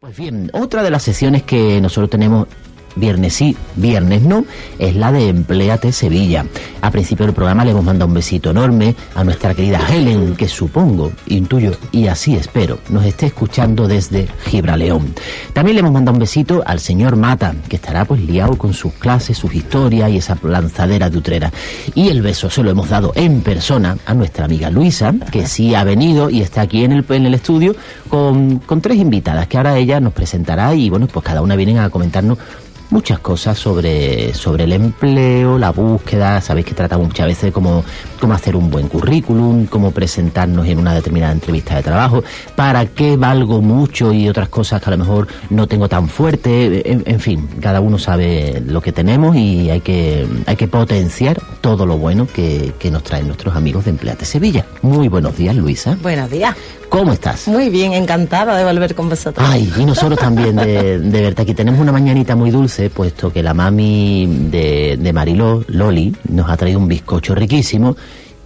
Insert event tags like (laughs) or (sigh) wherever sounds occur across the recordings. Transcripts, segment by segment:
Pues bien, otra de las sesiones que nosotros tenemos viernes sí, viernes no, es la de Empleate Sevilla. A principio del programa le hemos mandado un besito enorme a nuestra querida Helen, que supongo, intuyo y así espero, nos esté escuchando desde Gibraleón. También le hemos mandado un besito al señor Mata, que estará pues liado con sus clases, sus historias y esa lanzadera de Utrera. Y el beso se lo hemos dado en persona a nuestra amiga Luisa, que sí ha venido y está aquí en el, en el estudio con, con tres invitadas que ahora ella nos presentará y bueno, pues cada una viene a comentarnos muchas cosas sobre, sobre el empleo, la búsqueda, sabéis que tratamos muchas veces cómo, cómo hacer un buen currículum, cómo presentarnos en una determinada entrevista de trabajo, para qué valgo mucho y otras cosas que a lo mejor no tengo tan fuerte, en, en fin, cada uno sabe lo que tenemos y hay que, hay que potenciar todo lo bueno que, que nos traen nuestros amigos de Empleate Sevilla. Muy buenos días, Luisa. Buenos días. ¿Cómo estás? Muy bien, encantada de volver con vosotros. Ay, y nosotros también de, de verte aquí. Tenemos una mañanita muy dulce, puesto que la mami de, de Mariló, Loli, nos ha traído un bizcocho riquísimo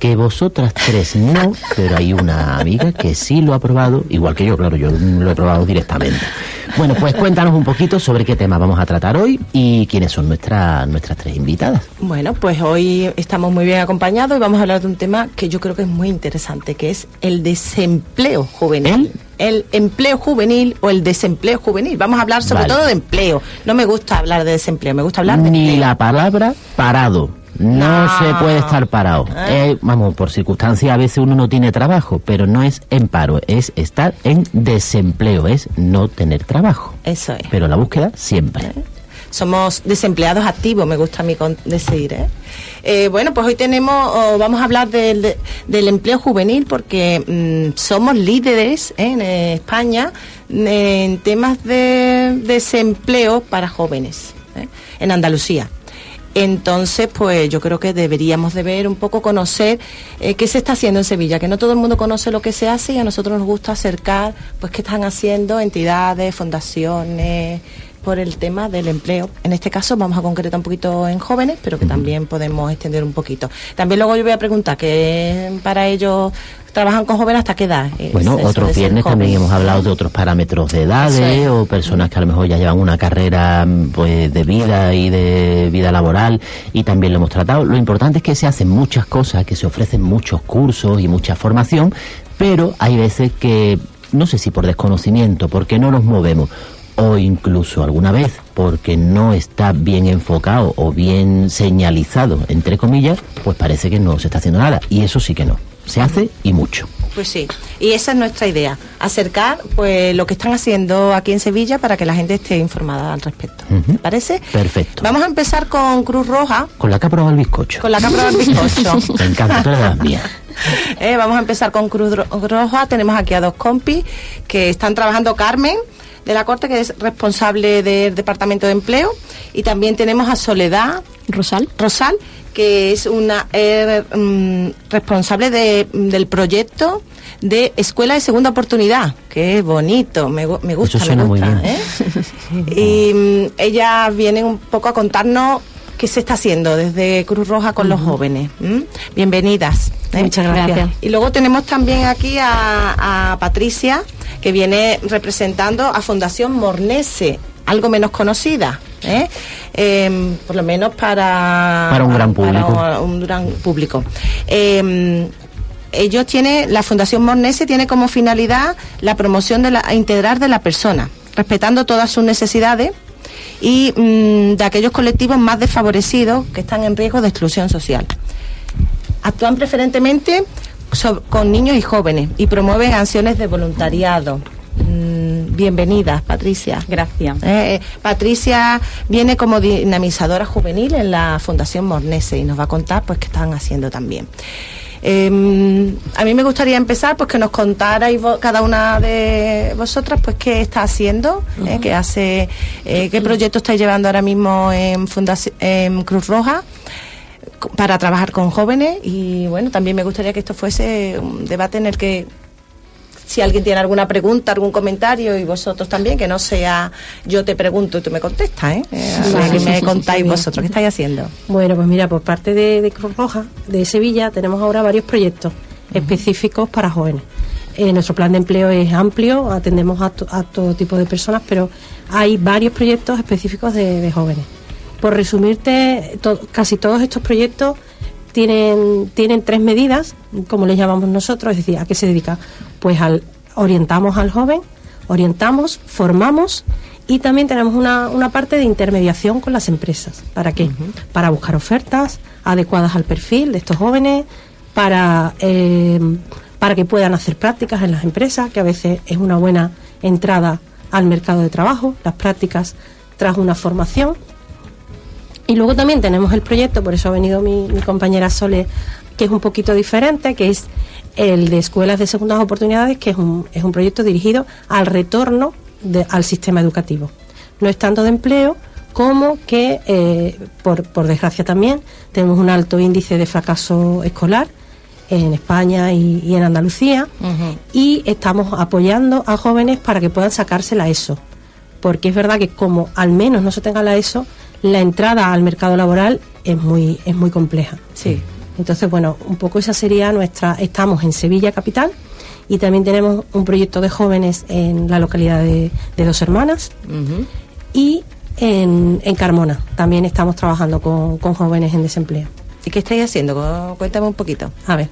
que vosotras tres no, pero hay una amiga que sí lo ha probado, igual que yo, claro, yo lo he probado directamente. Bueno, pues cuéntanos un poquito sobre qué tema vamos a tratar hoy y quiénes son nuestras nuestras tres invitadas. Bueno, pues hoy estamos muy bien acompañados y vamos a hablar de un tema que yo creo que es muy interesante, que es el desempleo juvenil. ¿El? empleo juvenil o el desempleo juvenil. Vamos a hablar sobre Vale. todo de empleo. No me gusta hablar de desempleo, me gusta hablar de Ni empleo. la palabra parado. No, No. se puede estar parado. ¿Eh? Eh, vamos, por circunstancias a veces uno no tiene trabajo, pero no es en paro, es estar en desempleo, es no tener trabajo. Eso es. Pero la búsqueda siempre. Somos desempleados activos, me gusta a mí con- decir. ¿eh? Eh, bueno, pues hoy tenemos, oh, vamos a hablar del, de- del empleo juvenil porque mm, somos líderes ¿eh? en eh, España en temas de desempleo para jóvenes ¿eh? en Andalucía. Entonces, pues yo creo que deberíamos de ver un poco, conocer eh, qué se está haciendo en Sevilla, que no todo el mundo conoce lo que se hace y a nosotros nos gusta acercar, pues qué están haciendo entidades, fundaciones, por el tema del empleo. En este caso vamos a concretar un poquito en jóvenes, pero que también podemos extender un poquito. También luego yo voy a preguntar que para ellos trabajan con jóvenes hasta qué edad. es Bueno, eso otros viernes también hemos hablado de otros parámetros de edades es. o personas que a lo mejor ya llevan una carrera mm, pues de vida y de vida laboral y también lo hemos tratado. Lo importante es que se hacen muchas cosas, que se ofrecen muchos cursos y mucha formación, pero hay veces que no sé si por desconocimiento, porque no nos movemos o incluso alguna vez porque no está bien enfocado o bien señalizado, entre comillas, pues parece que no se está haciendo nada. Y eso sí que no. Se hace y mucho. Pues sí, y esa es nuestra idea, acercar pues lo que están haciendo aquí en Sevilla para que la gente esté informada al respecto. Ujú. ¿Te parece? Perfecto. Vamos a empezar con Cruz Roja, Con la que ha probado el bizcocho. con la que ha probado el bizcocho. (laughs) Me encanta, tú eres de las mías. (laughs) Eh, vamos a empezar con Cruz Ro- Roja. Tenemos aquí a dos compis que están trabajando Carmen de la Corte, que es responsable del Departamento de Empleo, y también tenemos a Soledad Rosal. Rosal, que es una eh, mm, responsable de- del proyecto de Escuela de Segunda Oportunidad, es bonito, me, me gusta, Eso suena me muy bien. ¿eh? y mm, ella viene un poco a contarnos qué se está haciendo desde Cruz Roja con los jóvenes. Bienvenidas. ¿eh? Muchas gracias. Y luego tenemos también aquí a, a Patricia, que viene representando a Fundación Mornese, algo menos conocida. ¿eh? Em, por lo menos para, Para un gran público. para un gran público. Em, ellos tienen, la Fundación Mornese tiene como finalidad la promoción de la, integral de la persona, respetando todas sus necesidades y mm, de aquellos colectivos más desfavorecidos que están en riesgo de exclusión social. Actúan preferentemente so- con niños y jóvenes y promueven acciones de voluntariado. Mm, bienvenidas, Patricia. Gracias. Eh, eh, Patricia viene como dinamizadora juvenil en la Fundación Mornese y nos va a contar pues qué están haciendo también. Em, a mí me gustaría empezar pues que nos contarais cada una de vosotras pues qué está haciendo, eh, qué hace, eh, qué proyecto estáis llevando ahora mismo en, Fundación, en Cruz Roja para trabajar con jóvenes y bueno, también me gustaría que esto fuese un debate en el que si alguien tiene alguna pregunta, algún comentario y vosotros también, que no sea yo te pregunto y tú me contestas, ¿eh? eh me contáis vosotros, ¿qué estáis haciendo? Bueno, pues mira, por parte de, Cruz Roja, de Sevilla, tenemos ahora varios proyectos específicos para jóvenes. Eh, nuestro plan de empleo es amplio, atendemos a, todo tipo de personas, pero hay varios proyectos específicos de, jóvenes. Por resumirte, casi todos estos proyectos tienen, tienen tres medidas, como les llamamos nosotros, es decir, ¿a qué se dedica? Pues al, orientamos al joven, orientamos, formamos y también tenemos una, una parte de intermediación con las empresas. ¿Para qué? Para buscar ofertas adecuadas al perfil de estos jóvenes, para, eh, para que puedan hacer prácticas en las empresas, que a veces es una buena entrada al mercado de trabajo, las prácticas tras una formación y luego también tenemos el proyecto, por eso ha venido mi, compañera Sole, que es un poquito diferente, que es el de escuelas de segundas oportunidades, que es un, es un proyecto dirigido al retorno al sistema educativo. No es tanto de empleo como que, eh, por, por desgracia también, tenemos un alto índice de fracaso escolar en España y, en Andalucía y estamos apoyando a jóvenes para que puedan sacarse la ESO. Porque es verdad que como al menos no se tenga la ESO, la entrada al mercado laboral es muy, es muy compleja. Sí. Entonces, bueno, un poco esa sería nuestra. Estamos en Sevilla capital y también tenemos un proyecto de jóvenes en la localidad de, Dos Hermanas y en, Carmona. También estamos trabajando con, jóvenes en desempleo. ¿Y qué estáis haciendo? Cuéntame un poquito. A ver,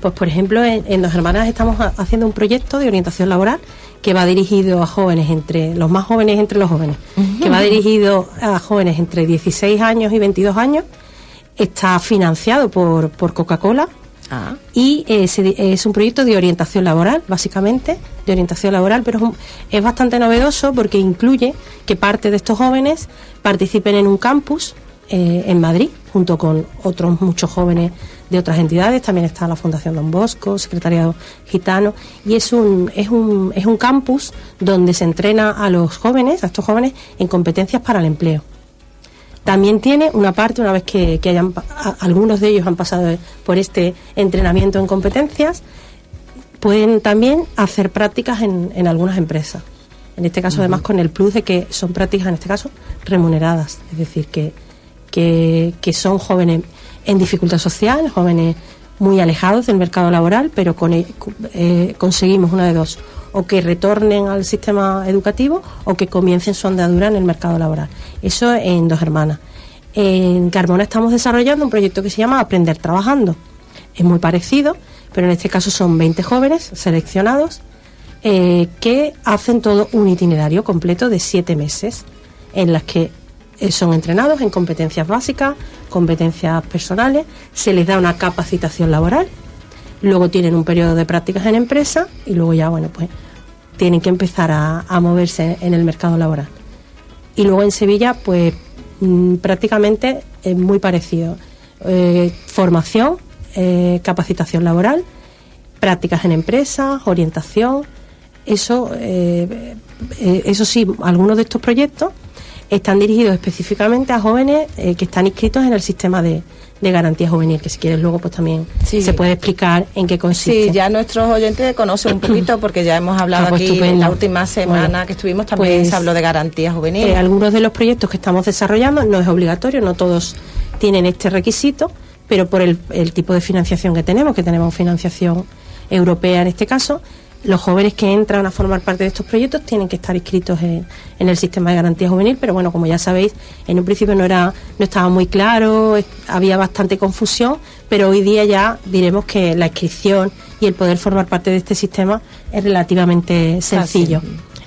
pues por ejemplo, en, en Dos Hermanas estamos haciendo un proyecto de orientación laboral que va dirigido a jóvenes entre los más jóvenes entre los jóvenes, que va dirigido a jóvenes entre 16 años y 22 años, está financiado por, por Coca-Cola ah. y es, un proyecto de orientación laboral, básicamente, de orientación laboral, pero es bastante novedoso porque incluye que parte de estos jóvenes participen en un campus eh, en Madrid, junto con otros muchos jóvenes de otras entidades. También está la Fundación Don Bosco, Secretariado Gitano, y es un, es un, es un campus donde se entrena a los jóvenes, a estos jóvenes, en competencias para el empleo. También tiene una parte, una vez que, hayan, algunos de ellos han pasado por este entrenamiento en competencias, pueden también hacer prácticas en, en algunas empresas. En este caso, además, con el plus de que son prácticas, en este caso, remuneradas. Es decir, que que, son jóvenes en dificultad social, jóvenes muy alejados del mercado laboral, pero con, e, eh, conseguimos una de dos, o que retornen al sistema educativo o que comiencen su andadura en el mercado laboral. Eso en Dos Hermanas. En Carmona estamos desarrollando un proyecto que se llama Aprender Trabajando. Es muy parecido, pero en este caso son 20 jóvenes seleccionados eh, que hacen todo un itinerario completo de siete meses en las que eh, son entrenados en competencias básicas, competencias personales, se les da una capacitación laboral, luego tienen un periodo de prácticas en empresa y luego ya, bueno, pues tienen que empezar a, moverse en el mercado laboral. Y luego en Sevilla, pues mm, prácticamente es muy parecido. Eh, formación, eh, capacitación laboral, prácticas en empresas, orientación. Eso, eso sí, algunos de estos proyectos están dirigidos específicamente a jóvenes eh, que están inscritos en el sistema de, garantía juvenil, que si quieres luego pues también se puede explicar en qué consiste. Sí, ya nuestros oyentes conocen un (clears throat) poquito porque ya hemos hablado ah, pues aquí en la última semana que estuvimos también pues, se habló de garantía juvenil. Eh, algunos de los proyectos que estamos desarrollando no es obligatorio, no todos tienen este requisito, pero por el, el tipo de financiación que tenemos, que tenemos financiación europea en este caso, los jóvenes que entran a formar parte de estos proyectos tienen que estar inscritos en, el sistema de garantía juvenil, pero bueno, como ya sabéis, en un principio no era, no estaba muy claro, había bastante confusión, pero hoy día ya diremos que la inscripción y el poder formar parte de este sistema es relativamente sencillo.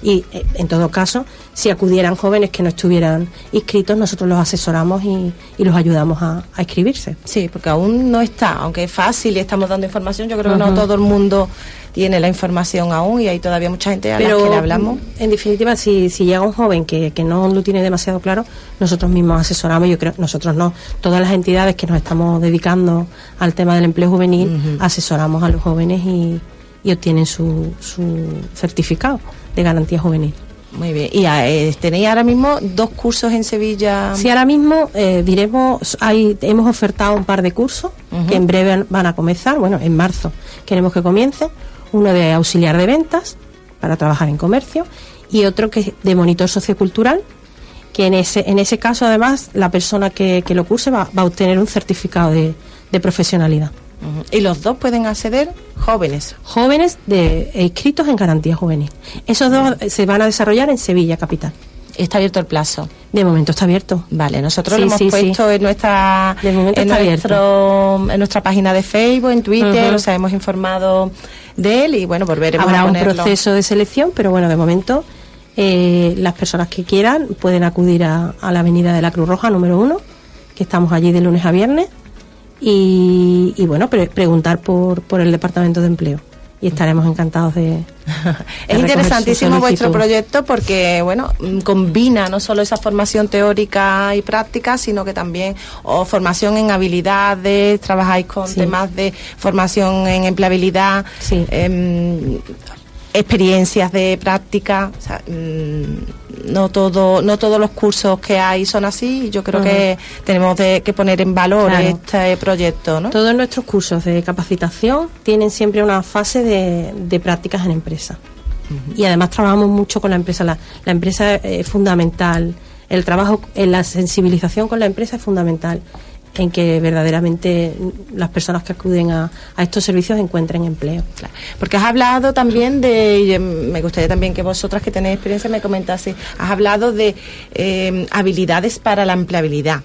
Y eh, en todo caso, si acudieran jóvenes que no estuvieran inscritos, nosotros los asesoramos y, y los ayudamos a, a, inscribirse. Sí, porque aún no está, aunque es fácil y estamos dando información, yo creo que no todo el mundo tiene la información aún y hay todavía mucha gente a Pero, la que le hablamos. En definitiva, si, si llega un joven que, que no lo tiene demasiado claro, nosotros mismos asesoramos, yo creo, nosotros no, todas las entidades que nos estamos dedicando al tema del empleo juvenil, uh -huh. asesoramos a los jóvenes y, y obtienen su, su certificado de garantía juvenil. Muy bien. ¿Y eh, tenéis ahora mismo dos cursos en Sevilla? Sí, ahora mismo eh, diremos, hay, hemos ofertado un par de cursos uh -huh. que en breve van a comenzar, bueno, en marzo queremos que comiencen uno de auxiliar de ventas para trabajar en comercio y otro que es de monitor sociocultural que en ese en ese caso además la persona que, que lo curse va, va, a obtener un certificado de, de profesionalidad uh -huh. y los dos pueden acceder jóvenes jóvenes de inscritos en garantía juvenil esos dos -huh. se van a desarrollar en Sevilla capital está abierto el plazo de momento está abierto. Vale, nosotros sí, lo hemos sí, puesto sí. en nuestra de momento en, está nuestro, en nuestra página de Facebook, en Twitter, uh -huh. o sea, hemos informado de él y bueno, volveremos Habrá a un proceso de selección, pero bueno, de momento eh, las personas que quieran pueden acudir a, a, la Avenida de la Cruz Roja número uno, que estamos allí de lunes a viernes, y, y bueno, pre preguntar por, por el Departamento de Empleo y estaremos encantados de. (laughs) de es interesantísimo vuestro proyecto porque, bueno, combina no solo esa formación teórica y práctica, sino que también o formación en habilidades, trabajáis con sí. temas de formación en empleabilidad. Sí. Eh, experiencias de práctica o sea, mmm, no todo no todos los cursos que hay son así yo creo uh -huh. que tenemos de, que poner en valor claro. este proyecto ¿no? todos nuestros cursos de capacitación tienen siempre una fase de, de prácticas en empresa uh -huh. y además trabajamos mucho con la empresa la, la empresa es fundamental el trabajo en la sensibilización con la empresa es fundamental en que verdaderamente las personas que acuden a, a estos servicios encuentren empleo. Porque has hablado también de, me gustaría también que vosotras que tenéis experiencia me comentaseis, has hablado de eh, habilidades para la empleabilidad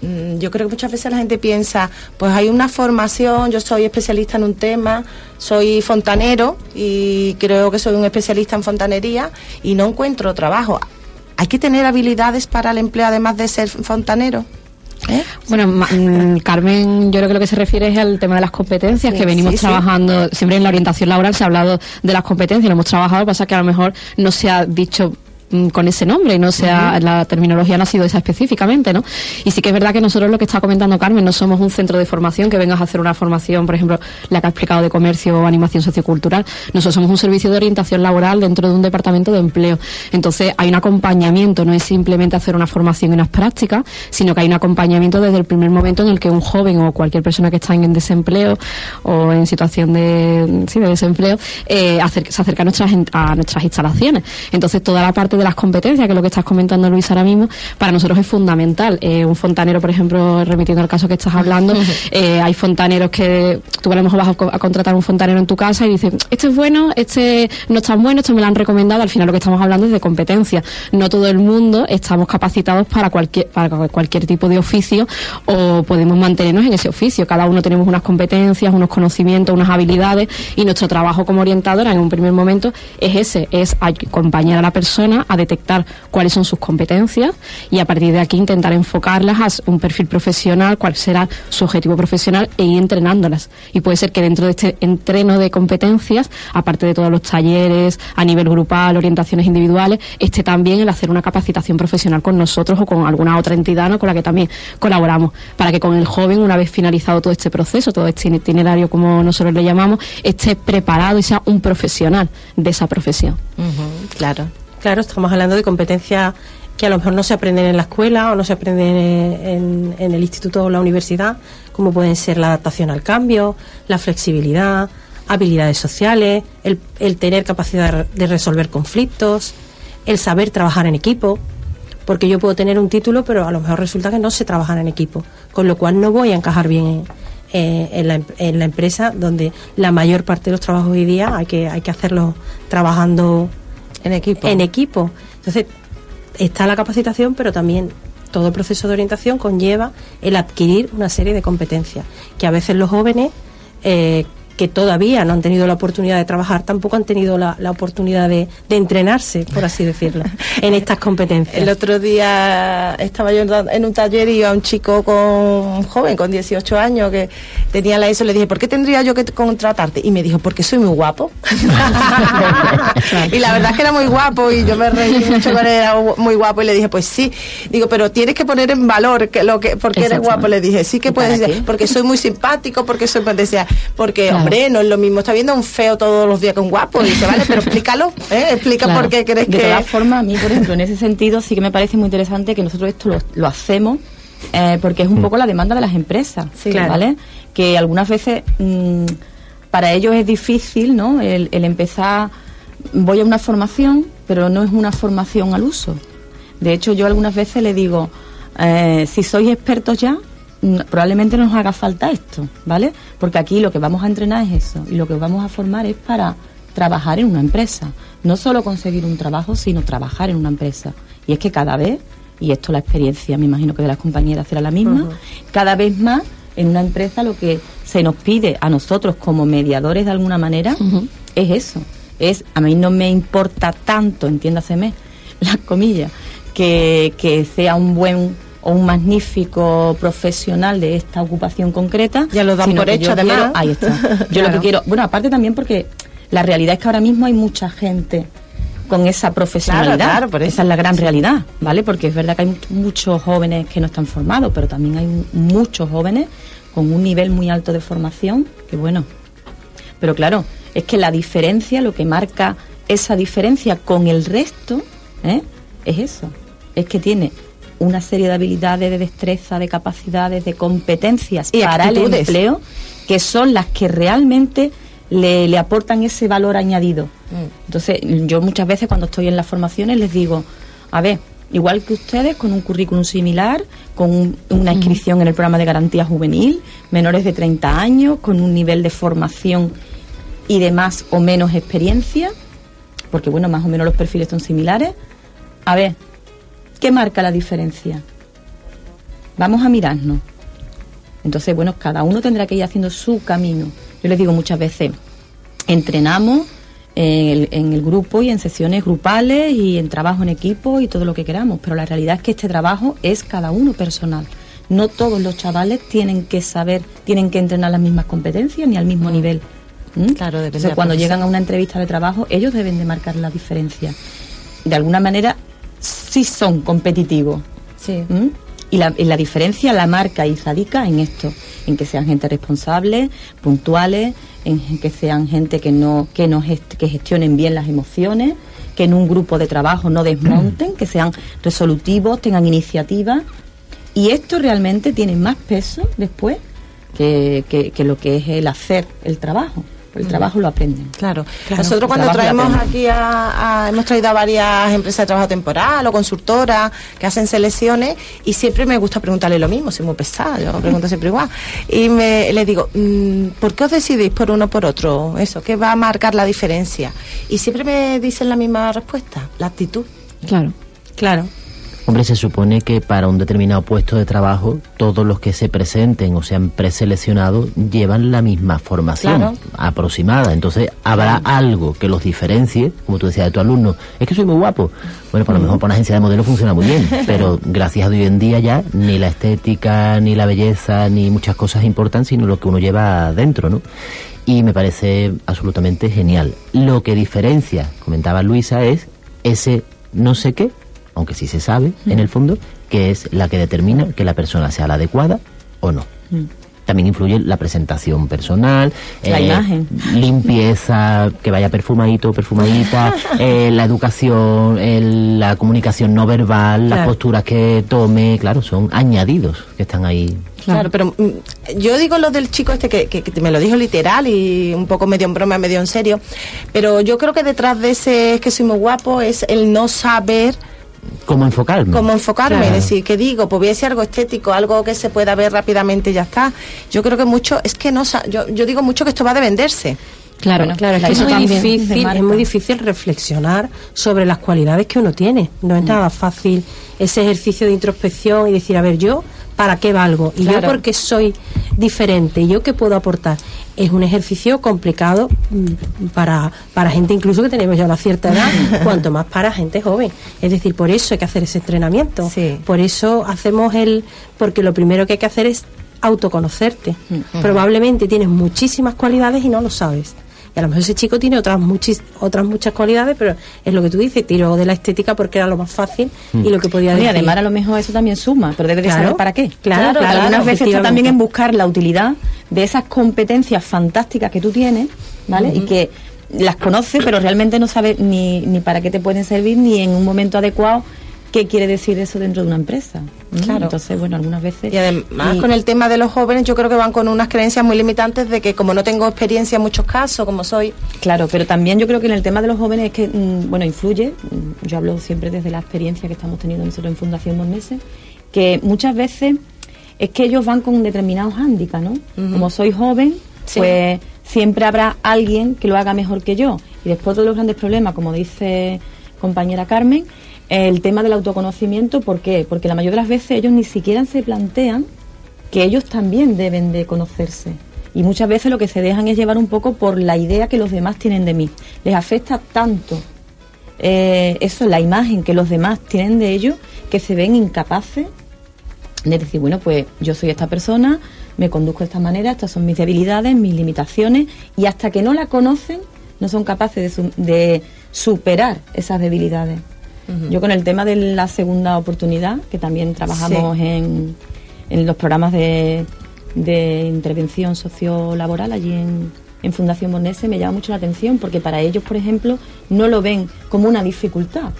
mm, yo creo que muchas veces la gente piensa, pues hay una formación, yo soy especialista en un tema, soy fontanero y creo que soy un especialista en fontanería y no encuentro trabajo. ¿Hay que tener habilidades para el empleo además de ser fontanero? ¿Eh? Bueno, mm, Carmen, yo creo que lo que se refiere es al tema de las competencias, sí, que venimos sí, trabajando, sí. siempre en la orientación laboral se ha hablado de las competencias, lo hemos trabajado, pasa que a lo mejor no se ha dicho con ese nombre no sea uh -huh. la terminología no ha sido esa específicamente, ¿no? Y sí que es verdad que nosotros lo que está comentando Carmen no somos un centro de formación que vengas a hacer una formación, por ejemplo, la que ha explicado de comercio o animación sociocultural. Nosotros somos un servicio de orientación laboral dentro de un departamento de empleo. Entonces, hay un acompañamiento, no es simplemente hacer una formación y unas prácticas, sino que hay un acompañamiento desde el primer momento en el que un joven o cualquier persona que está en desempleo o en situación de, sí, de desempleo eh, acer se acerca a nuestras, a nuestras instalaciones. Entonces, toda la parte de las competencias, que es lo que estás comentando Luis ahora mismo, para nosotros es fundamental. Eh, un fontanero, por ejemplo, remitiendo al caso que estás hablando, eh, hay fontaneros que tú a lo mejor vas a, a, contratar un fontanero en tu casa y dices, este es bueno, este no es tan bueno, este me lo han recomendado. Al final lo que estamos hablando es de competencia. No todo el mundo estamos capacitados para cualquier, para cualquier tipo de oficio o podemos mantenernos en ese oficio. Cada uno tenemos unas competencias, unos conocimientos, unas habilidades y nuestro trabajo como orientadora en un primer momento es ese, es acompañar a la persona a detectar cuáles son sus competencias y a partir de aquí intentar enfocarlas a un perfil profesional, cuál será su objetivo profesional e ir entrenándolas. Y puede ser que dentro de este entreno de competencias, aparte de todos los talleres a nivel grupal, orientaciones individuales, esté también el hacer una capacitación profesional con nosotros o con alguna otra entidad ¿no? con la que también colaboramos, para que con el joven, una vez finalizado todo este proceso, todo este itinerario como nosotros le llamamos, esté preparado y sea un profesional de esa profesión. Claro. Claro, estamos hablando de competencias que a lo mejor no se aprenden en la escuela o no se aprenden en, el instituto o la universidad, como pueden ser la adaptación al cambio, la flexibilidad, habilidades sociales, el, tener capacidad de resolver conflictos, el saber trabajar en equipo, porque yo puedo tener un título, pero a lo mejor resulta que no sé trabajar en equipo, con lo cual no voy a encajar bien en, la, empresa donde la mayor parte de los trabajos hoy día hay que, hay que hacerlo trabajando en equipo. En equipo. Entonces, está la capacitación, pero también todo el proceso de orientación conlleva el adquirir una serie de competencias que a veces los jóvenes, eh, que todavía no han tenido la oportunidad de trabajar, tampoco han tenido la, oportunidad de, entrenarse, por así decirlo, (laughs) en estas competencias. El otro día estaba yo en un taller y a un chico con un joven, con 18 años, que tenía la ESO, le dije, ¿por qué tendría yo que contratarte? Y me dijo, porque soy muy guapo. (laughs) y la verdad es que era muy guapo y yo me reí mucho con era muy guapo y le dije, pues sí. Digo, pero tienes que poner en valor que lo que porque eres guapo. Le dije, sí que puedes decir, porque soy muy simpático, porque soy, decía, porque, hombre, no es lo mismo, está viendo un feo todos los días con guapo. Y dice, vale, pero explícalo, ¿eh? explica por qué crees que... De todas formas, a mí, por ejemplo, en ese sentido sí que me parece muy interesante que nosotros esto lo, hacemos eh, porque es un mm. poco la demanda de las empresas, ¿vale? Que algunas veces mm, para ellos es difícil, ¿no? El, empezar, voy a una formación, pero no es una formación al uso. De hecho, yo algunas veces le digo, eh, si sois expertos ya, probablemente nos haga falta esto, ¿vale? Porque aquí lo que vamos a entrenar es eso y lo que vamos a formar es para trabajar en una empresa. No solo conseguir un trabajo, sino trabajar en una empresa. Y es que cada vez, y esto la experiencia me imagino que de las compañeras será la misma, cada vez más en una empresa lo que se nos pide a nosotros como mediadores de alguna manera es eso. Es, a mí no me importa tanto, entiéndaseme, las comillas, que, que sea un buen o un magnífico profesional de esta ocupación concreta. Ya lo dan por hecho, además. ahí está. (laughs) Yo lo que quiero, bueno, aparte también porque la realidad es que ahora mismo hay mucha gente con esa profesionalidad. Claro, por Esa es la gran realidad, ¿vale? Porque es verdad que hay muchos jóvenes que no están formados, pero también hay muchos jóvenes con un nivel muy alto de formación, que bueno. Pero claro, es que la diferencia, lo que marca esa diferencia con el resto, ¿eh? es eso. Es que tiene una serie de habilidades, de destreza, de capacidades, de competencias y para el empleo que son las que realmente le, aportan ese valor añadido. Mm. Entonces, yo muchas veces cuando estoy en las formaciones les digo, a ver, igual que ustedes, con un currículum similar, con una inscripción en el programa de garantía juvenil, menores de 30 años, con un nivel de formación y de más o menos experiencia, porque bueno, más o menos los perfiles son similares. A ver, ¿Qué marca la diferencia? Vamos a mirarnos. Entonces, bueno, cada uno tendrá que ir haciendo su camino. Yo les digo muchas veces, entrenamos en el, grupo y en sesiones grupales y en trabajo en equipo y todo lo que queramos, pero la realidad es que este trabajo es cada uno personal. No todos los chavales tienen que saber, tienen que entrenar las mismas competencias ni al mismo mm. nivel. ¿Mm? Claro, Entonces, cuando llegan a una entrevista de trabajo, ellos deben de marcar la diferencia. De alguna manera, sí son competitivos. Sí. ¿Mm? Y la, la, diferencia la marca y radica en esto, en que sean gente responsable, puntuales, en que sean gente que no que no que gestionen bien las emociones, que en un grupo de trabajo no desmonten, que sean resolutivos, tengan iniciativa. Y esto realmente tiene más peso después que, que lo que es el hacer el trabajo el trabajo lo aprenden. Claro. Nosotros cuando traemos aquí a, hemos traído a varias empresas de trabajo temporal o consultoras que hacen selecciones y siempre me gusta preguntarle lo mismo, soy muy pesada, yo pregunto siempre igual. Y me, les digo, mm, ¿por qué os decidís por uno o por otro? Eso, ¿qué va a marcar la diferencia? Y siempre me dicen la misma respuesta, la actitud. Claro. Claro. Hombre, se supone que para un determinado puesto de trabajo todos los que se presenten o sean preseleccionados llevan la misma formación aproximada. Entonces habrá algo que los diferencie, como tú decías de tu alumno, es que soy muy guapo. Bueno, por lo mejor para una agencia de modelos funciona muy bien, (laughs) pero gracias a hoy en día ya ni la estética, ni la belleza, ni muchas cosas importan, sino lo que uno lleva dentro, ¿no? Y me parece absolutamente genial. Lo que diferencia, comentaba Luisa, es ese no sé qué aunque sí se sabe en el fondo, que es la que determina que la persona sea la adecuada o no. También influye la presentación personal, la eh, imagen, limpieza, que vaya perfumadito, perfumadita, (laughs) eh, la educación, la comunicación no verbal, las posturas que tome, claro, son añadidos que están ahí. Claro, pero mm, yo digo lo del chico este que, que, me lo dijo literal y un poco medio en broma, medio en serio, pero yo creo que detrás de ese es que soy muy guapo es el no saber ¿Cómo enfocarme? ¿Cómo enfocarme? Es decir, ¿qué digo? Pues voy a decir algo estético, algo que se pueda ver rápidamente y ya está. Yo creo que mucho, es que no, yo, yo digo mucho que esto va de venderse. Claro, claro, es, que es muy difícil, es muy difícil reflexionar sobre las cualidades que uno tiene. No es mm. nada fácil ese ejercicio de introspección y decir, a ver, yo, ¿para qué valgo? Y yo, porque soy diferente? ¿Yo qué puedo aportar? Es un ejercicio complicado mm, para, para gente incluso que tenemos ya una cierta edad, (laughs) cuanto más para gente joven. Es decir, por eso hay que hacer ese entrenamiento. Por eso hacemos el... Porque lo primero que hay que hacer es autoconocerte. Probablemente tienes muchísimas cualidades y no lo sabes. Y a lo mejor ese chico tiene otras muchis, otras muchas cualidades, pero es lo que tú dices, tiro de la estética porque era lo más fácil y lo que podía decir. Y además a lo mejor eso también suma, pero debe de saber para qué. Claro, claro, algunas veces está también en buscar la utilidad de esas competencias fantásticas que tú tienes, ¿vale? Y que las conoce, pero realmente no sabe ni, ni para qué te pueden servir, ni en un momento adecuado qué quiere decir eso dentro de una empresa. Claro. Entonces, bueno, algunas veces... Y además con el tema de los jóvenes, yo creo que van con unas creencias muy limitantes de que como no tengo experiencia en muchos casos, como soy... Claro, pero también yo creo que en el tema de los jóvenes es que, mm, bueno, influye, mm, yo hablo siempre desde la experiencia que estamos teniendo nosotros en Fundación Meses, que muchas veces es que ellos van con determinados hándicaps, ¿no? Como soy joven, pues siempre habrá alguien que lo haga mejor que yo. Y después de los grandes problemas, como dice compañera Carmen, el tema del autoconocimiento, ¿por qué? Porque la mayoría de las veces ellos ni siquiera se plantean que ellos también deben de conocerse. Y muchas veces lo que se dejan es llevar un poco por la idea que los demás tienen de mí. Les afecta tanto eh, eso, la imagen que los demás tienen de ellos, que se ven incapaces de decir, bueno, pues yo soy esta persona, me conduzco de esta manera, estas son mis debilidades, mis limitaciones, y hasta que no la conocen, no son capaces de, de superar esas debilidades. Yo con el tema de la segunda oportunidad, que también trabajamos en, en, los programas de, de intervención sociolaboral allí en, en Fundación Bonese, me llama mucho la atención porque para ellos, por ejemplo, no lo ven como una dificultad.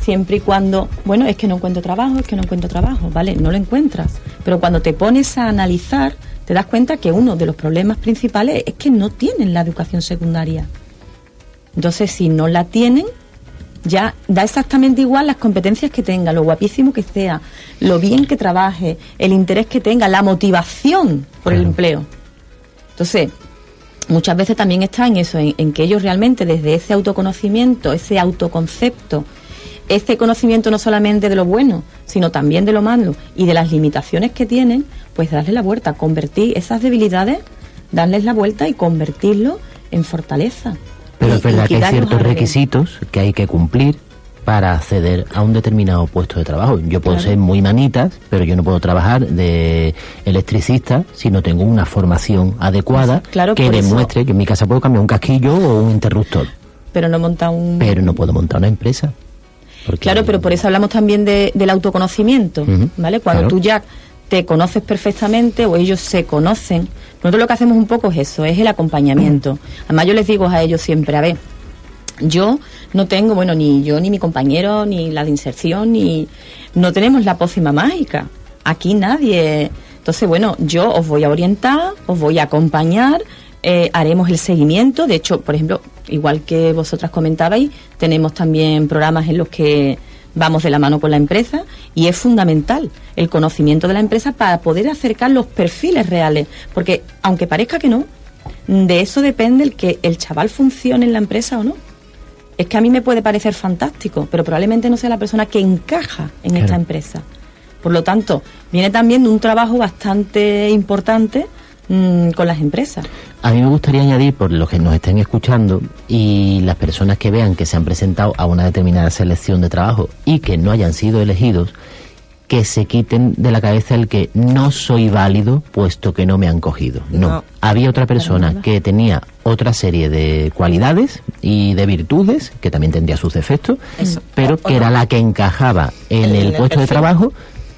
Siempre y cuando, bueno, es que no encuentro trabajo, es que no encuentro trabajo, ¿vale? No lo encuentras. Pero cuando te pones a analizar, te das cuenta que uno de los problemas principales es que no tienen la educación secundaria. Entonces, si no la tienen, ya da exactamente igual las competencias que tenga, lo guapísimo que sea, lo bien que trabaje, el interés que tenga, la motivación por el empleo. Entonces, muchas veces también está en eso, en, que ellos realmente desde ese autoconocimiento, ese autoconcepto, ese conocimiento no solamente de lo bueno, sino también de lo malo y de las limitaciones que tienen, pues darle la vuelta, convertir esas debilidades, darles la vuelta y convertirlo en fortaleza. Pero es verdad que hay ciertos requisitos que hay que cumplir para acceder a un determinado puesto de trabajo. Yo puedo ser muy manitas, pero yo no puedo trabajar de electricista si no tengo una formación adecuada que demuestre que en mi casa puedo cambiar un casquillo o un interruptor. Pero no monta un... Pero no puedo montar una empresa. Claro, pero por eso hablamos también del autoconocimiento, ¿vale? Cuando tú ya te conoces perfectamente o ellos se conocen. Nosotros lo que hacemos un poco es eso, es el acompañamiento. Además yo les digo a ellos siempre, a ver, yo no tengo, bueno, ni yo ni mi compañero, ni la de inserción, ni no tenemos la pócima mágica. Aquí nadie. Entonces, bueno, yo os voy a orientar, os voy a acompañar, eh, haremos el seguimiento. De hecho, por ejemplo, igual que vosotras comentabais, tenemos también programas en los que vamos de la mano con la empresa y es fundamental el conocimiento de la empresa para poder acercar los perfiles reales, porque aunque parezca que no, de eso depende el que el chaval funcione en la empresa o no. Es que a mí me puede parecer fantástico, pero probablemente no sea la persona que encaja en esta empresa. Por lo tanto, viene también de un trabajo bastante importante mm, con las empresas. A mí me gustaría añadir, por los que nos estén escuchando y las personas que vean que se han presentado a una determinada selección de trabajo y que no hayan sido elegidos, que se quiten de la cabeza el que no soy válido puesto que no me han cogido. No, había otra persona que tenía otra serie de cualidades y de virtudes, que también tendría sus defectos, pero que era la que encajaba en el puesto de trabajo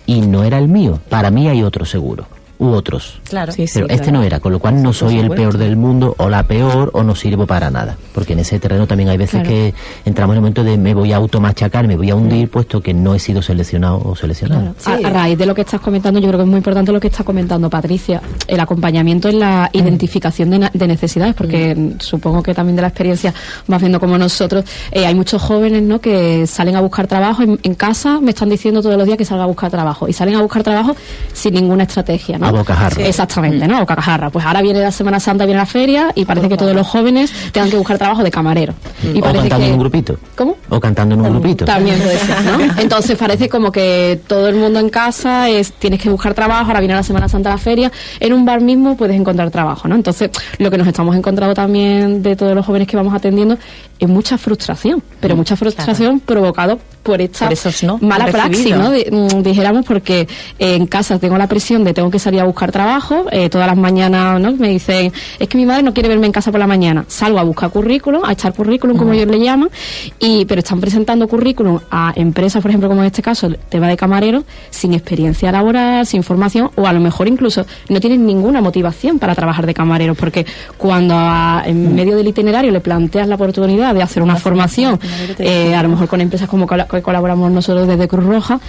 y no era el mío. Para mí hay otro seguro u otros. Claro. Pero este no era, con lo cual no soy el peor del mundo o la peor o no sirvo para nada. Porque en ese terreno también hay veces que entramos en el momento de me voy a automachacar, me voy a hundir, puesto que no he sido seleccionado o seleccionado. A, raíz de lo que estás comentando, yo creo que es muy importante lo que está comentando Patricia, el acompañamiento en la mm. identificación de, necesidades, porque mm. supongo que también de la experiencia vas viendo como nosotros, eh, hay muchos jóvenes ¿no? que salen a buscar trabajo en, casa, me están diciendo todos los días que salga a buscar trabajo, y salen a buscar trabajo sin ninguna estrategia, ¿no? Bocajarra. Exactamente, ¿no? A bocajarra. Pues ahora viene la Semana Santa, viene la feria y parece que todos los jóvenes tengan que buscar trabajo de camarero. Y o cantando en un grupito. ¿Cómo? O cantando en un grupito. También puede ser, ¿no? (laughs) Entonces parece como que todo el mundo en casa es tienes que buscar trabajo, ahora viene la Semana Santa, la feria. En un bar mismo puedes encontrar trabajo, ¿no? Entonces, lo que nos estamos encontrando también de todos los jóvenes que vamos atendiendo es mucha frustración, pero mm, mucha frustración provocado por esta mala praxis, ¿no? Mm, dijéramos porque en casa tengo la presión de tengo que salir a buscar trabajo, eh, todas las mañanas ¿no? me dicen, es que mi madre no quiere verme en casa por la mañana, salgo a buscar currículum, a echar currículum como ellos le llaman, y pero están presentando currículum a empresas, por ejemplo, como en este caso, el tema de camarero, sin experiencia laboral, sin formación, o a lo mejor incluso no tienen ninguna motivación para trabajar de camarero, porque cuando en medio del itinerario le planteas la oportunidad de hacer una formación, eh, a lo mejor con empresas como que colaboramos nosotros desde Cruz Roja,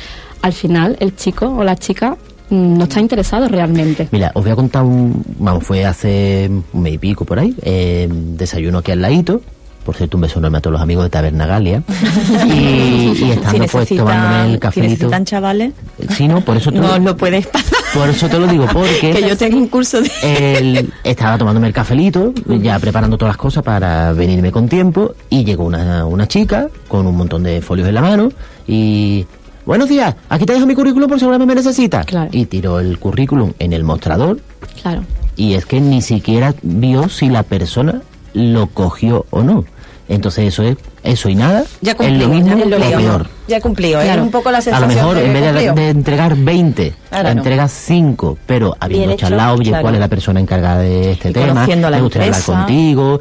al final el chico o la chica no está interesado realmente. Mira, os voy a contar un. Vamos, fue hace un mes y pico por ahí. Eh, desayuno aquí al ladito. Por cierto, un beso enorme a todos los amigos de Taberna Galia. (laughs) y, y estando pues tomándome el cafelito. Si necesitan chavales. Sí, no, por eso te (laughs) no, lo puedes pasar. Por eso te lo digo, porque. (laughs) que yo tengo un curso de. El, estaba tomándome el cafelito, ya preparando todas las cosas para venirme con tiempo. Y llegó una, una chica con un montón de folios en la mano y buenos días, aquí te dejo mi currículum por si alguna vez me necesitas. Y tiró el currículum en el mostrador. Claro. Y es que ni siquiera vio si la persona lo cogió o no. Entonces eso es eso y nada ya es lo mismo o peor. Ya cumplió, ¿eh? un poco la sensación A lo mejor en vez de, entregar 20, entregas 5, pero habiendo charlado, oye, cuál es la persona encargada de este tema, me gustaría hablar contigo,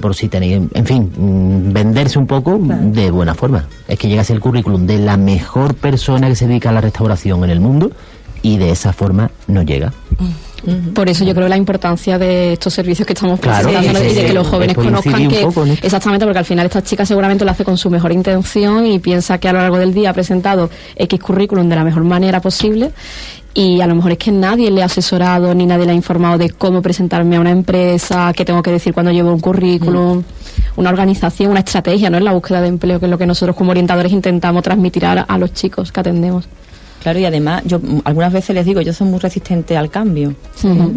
por si tenéis, en fin, mm, venderse un poco de buena forma. Es que llegas el currículum de la mejor persona que se dedica a la restauración en el mundo y de esa forma no llega. Mm. Por eso yo creo la importancia de estos servicios que estamos presentando y de que los jóvenes conozcan que exactamente porque al final esta chica seguramente lo hace con su mejor intención y piensa que a lo largo del día ha presentado X currículum de la mejor manera posible y a lo mejor es que nadie le ha asesorado ni nadie le ha informado de cómo presentarme a una empresa, qué tengo que decir cuando llevo un currículum, una organización, una estrategia, ¿no? En la búsqueda de empleo, que es lo que nosotros como orientadores intentamos transmitir a los chicos que atendemos. Claro, y además, yo algunas veces les digo, yo soy muy resistente al cambio.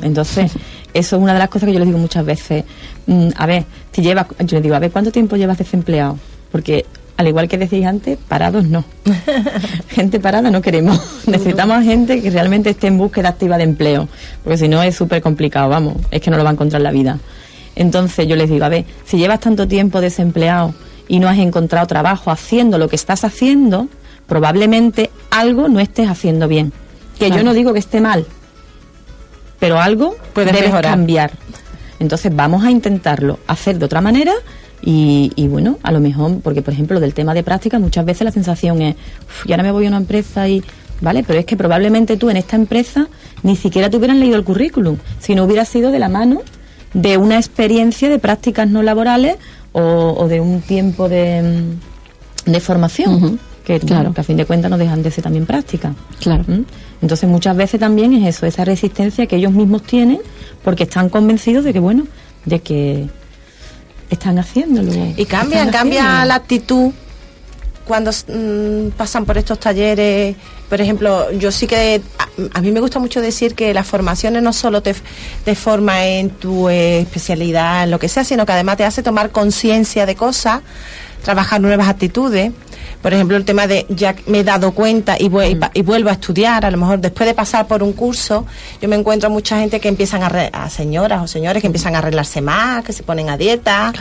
Entonces, (laughs) eso es una de las cosas que yo les digo muchas veces. Mm, a ver, si llevas, yo les digo, a ver, ¿cuánto tiempo llevas desempleado? Porque al igual que decís antes, parados no. (laughs) gente parada no queremos. Necesitamos gente que realmente esté en búsqueda activa de empleo, porque si no es súper complicado, vamos, es que no lo va a encontrar la vida. Entonces yo les digo, a ver, si llevas tanto tiempo desempleado y no has encontrado trabajo haciendo lo que estás haciendo, probablemente algo no estés haciendo bien. Que yo no digo que esté mal, pero algo puede cambiar. Entonces vamos a intentarlo hacer de otra manera y, bueno, a lo mejor, porque por ejemplo del tema de práctica muchas veces la sensación es, ya ahora me voy a una empresa y, ¿vale? Pero es que probablemente tú en esta empresa ni siquiera te hubieran leído el currículum, si no hubiera sido de la mano de una experiencia de prácticas no laborales o, de un tiempo de, de formación que, claro. que a fin de cuentas no dejan de ser también práctica. Claro. ¿Mm? Entonces muchas veces también es eso, esa resistencia que ellos mismos tienen porque están convencidos de que, bueno, de que están haciéndolo. Y cambia, cambia la actitud cuando mm, pasan por estos talleres. Por ejemplo, yo sí que a, mí me gusta mucho decir que las formaciones no solo te, te forma en tu especialidad, en lo que sea, sino que además te hace tomar conciencia de cosas, trabajar nuevas actitudes por ejemplo, el tema de ya me he dado cuenta y, mm. y, vuelvo a estudiar, a lo mejor después de pasar por un curso, yo me encuentro mucha gente que empiezan a, a señoras o señores que empiezan a arreglarse más, que se ponen a dieta,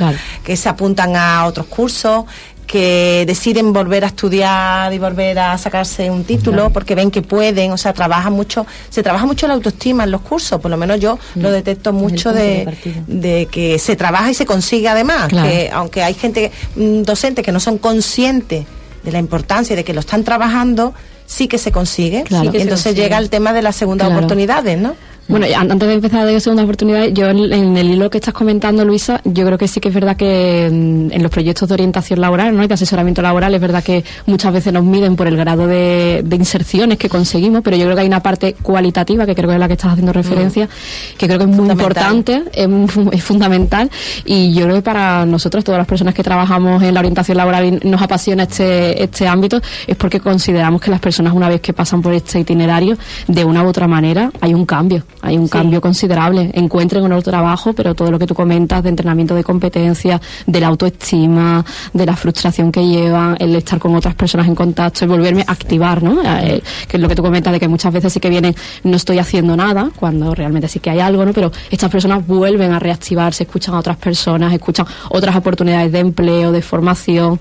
que se apuntan a otros cursos, que deciden volver a estudiar y volver a sacarse un título porque ven que pueden, o sea, trabaja mucho, se trabaja mucho la autoestima en los cursos, por lo menos yo mm. lo detecto mucho de, de, que se trabaja y se consigue además, que aunque hay gente, mm, docentes que no son conscientes de la importancia de que lo están trabajando, sí que se consigue. Entonces llega el tema de las segundas oportunidades, ¿no? Bueno, antes de empezar de segunda oportunidad, yo en, el hilo que estás comentando, Luisa, yo creo que sí que es verdad que mm, en, los proyectos de orientación laboral ¿no? y de asesoramiento laboral es verdad que muchas veces nos miden por el grado de, inserciones que conseguimos, pero yo creo que hay una parte cualitativa, que creo que es la que estás haciendo referencia, mm. que creo que es muy importante, (laughs) es, fundamental, y yo creo que para nosotros, todas las personas que trabajamos en la orientación laboral y nos apasiona este, este ámbito, es porque consideramos que las personas una vez que pasan por este itinerario, de una u otra manera, hay un cambio hay un cambio considerable. Encuentren un otro trabajo, pero todo lo que tú comentas de entrenamiento de competencias, de la autoestima, de la frustración que llevan, el estar con otras personas en contacto y volverme a activar, ¿no? Eh, que es lo que tú comentas de que muchas veces sí que vienen, no estoy haciendo nada, cuando realmente sí que hay algo, ¿no? Pero estas personas vuelven a reactivarse, escuchan a otras personas, escuchan otras oportunidades de empleo, de formación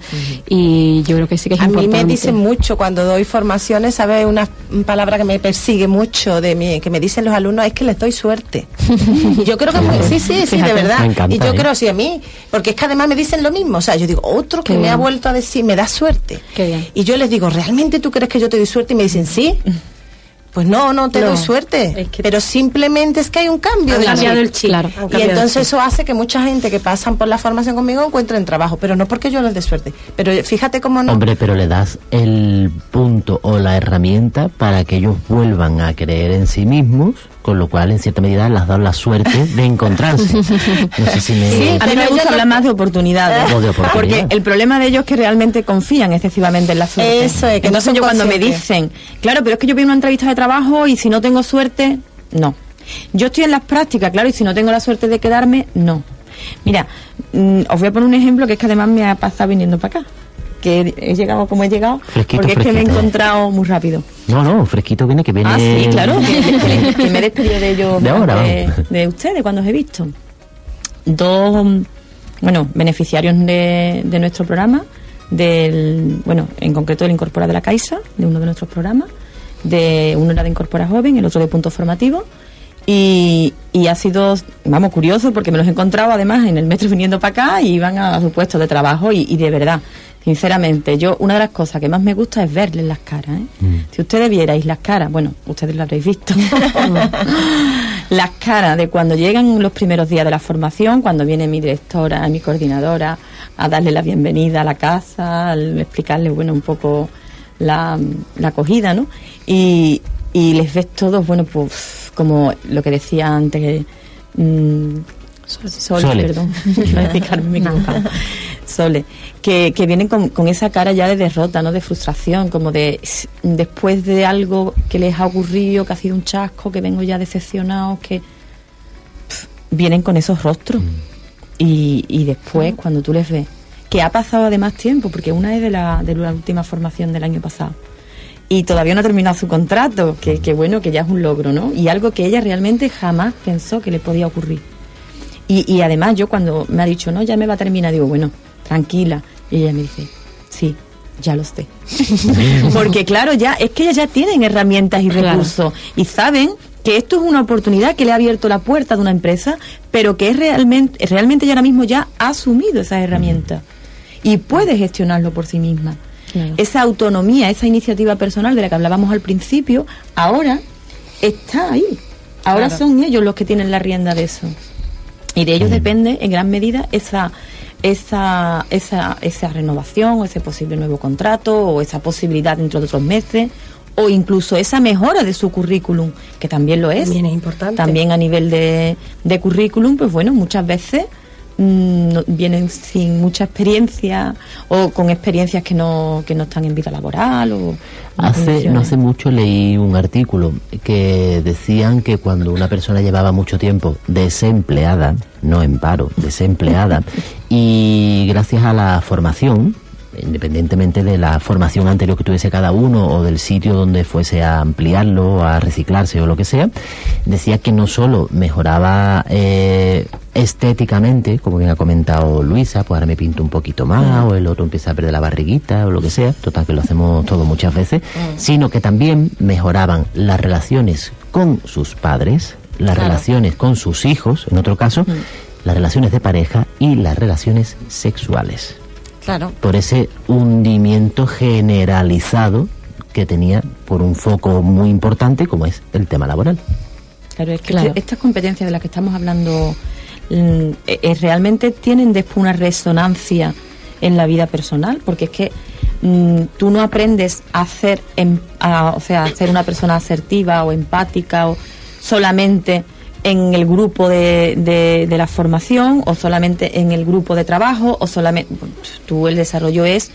y yo creo que sí que es importante. A mí me dicen mucho cuando doy formaciones, ¿sabes? Una palabra que me persigue mucho de mí, que me dicen los alumnos es que les doy suerte. yo creo que sí, sí, sí, de verdad. y yo ¿eh? creo sí a mí, porque es que además me dicen lo mismo. O sea, yo digo, otro que me ha vuelto a decir, me da suerte. Y yo les digo, ¿realmente tú crees que yo te doy suerte? Y me dicen, sí. Pues no, no te doy suerte. pero simplemente es que hay un cambio. de el chip. Y entonces eso hace que mucha gente que pasan por la formación conmigo encuentren trabajo. Pero no porque yo les dé suerte. Pero fíjate cómo no. Hombre, pero le das el punto o la herramienta para que ellos vuelvan a creer en sí mismos con lo cual en cierta medida les has dado la suerte de encontrarse. (laughs) No sé si me... Sí, a mí me gusta hablar más de (laughs) oportunidades, porque el problema de ellos es que realmente confían excesivamente en la suerte. Eso es, que Entonces yo cuando me dicen, claro, pero es que yo vi una entrevista de trabajo y si no tengo suerte, no. Yo estoy en las prácticas, claro, y si no tengo la suerte de quedarme, no. Mira, mm, os voy a poner un ejemplo que es que además me ha pasado viniendo para acá que he llegado como he llegado, porque es que me he encontrado muy rápido. No, no, fresquito viene que viene. Ah, sí, claro, (laughs) que, me he despedido de ellos de, ahora, de, ustedes cuando os he visto. Dos, bueno, beneficiarios de, de nuestro programa, del, bueno, en concreto el Incorpora de la Caixa, de uno de nuestros programas, de uno era de Incorpora Joven, el otro de Punto Formativo. Y, y, ha sido, vamos, curioso porque me los he encontrado además en el metro viniendo para acá y iban a su puesto de trabajo y, y de verdad, Sinceramente, yo una de las cosas que más me gusta es verles las caras. ¿eh? Mm. Si ustedes vierais las caras, bueno, ustedes las habréis visto, (laughs) las caras de cuando llegan los primeros días de la formación, cuando viene mi directora, mi coordinadora, a darle la bienvenida a la casa, a explicarles, bueno, un poco la, acogida, ¿no? Y, les ves todos, bueno, pues como lo que decía antes, mmm, Sole, perdón, (laughs) Sole, que, que vienen con, con, esa cara ya de derrota, ¿no? De frustración, como de después de algo que les ha ocurrido, que ha sido un chasco, que vengo ya decepcionado, que vienen con esos rostros. Mm. Y, y después, mm. cuando tú les ves, que ha pasado además tiempo, porque una es de la, de la última formación del año pasado y todavía no ha terminado su contrato, que, que, bueno, que ya es un logro, ¿no? Y algo que ella realmente jamás pensó que le podía ocurrir. Y, y además yo cuando me ha dicho, no, ya me va a terminar, digo, bueno, tranquila. Y ella me dice, sí, ya lo sé. (laughs) Porque claro, ya es que ellas ya tienen herramientas y recursos y saben que esto es una oportunidad que le ha abierto la puerta de una empresa, pero que es realmente, realmente ella ahora mismo ya ha asumido esas herramientas y puede gestionarlo por sí misma. Esa autonomía, esa iniciativa personal de la que hablábamos al principio, ahora está ahí. Ahora son ellos los que tienen la rienda de eso. Y de ellos depende en gran medida esa, esa, esa, esa renovación, o ese posible nuevo contrato, o esa posibilidad dentro de otros meses, o incluso esa mejora de su currículum, que también lo es. También es importante. También a nivel de, de currículum, pues bueno, muchas veces Mm, vienen sin mucha experiencia o con experiencias que no, que no están en vida laboral o hace no hace mucho leí un artículo que decían que cuando una persona llevaba mucho tiempo desempleada no en paro desempleada y gracias a la formación independientemente de la formación anterior que tuviese cada uno o del sitio donde fuese a ampliarlo, a reciclarse o lo que sea, decía que no solo mejoraba eh, estéticamente, como bien ha comentado Luisa, pues ahora me pinto un poquito más, o el otro empieza a perder la barriguita, o lo que sea, total que lo hacemos todo muchas veces, sino que también mejoraban las relaciones con sus padres, las relaciones con sus hijos, en otro caso, las relaciones de pareja y las relaciones sexuales. Por ese hundimiento generalizado que tenía por un foco muy importante como es el tema laboral. Claro, es que este, estas competencias de las que estamos hablando mm, realmente tienen después una resonancia en la vida personal, porque es que mm, tú no aprendes a hacer, em, o sea, a ser una persona asertiva o empática o solamente en el grupo de, de, la formación o solamente en el grupo de trabajo o solamente tú el desarrollo es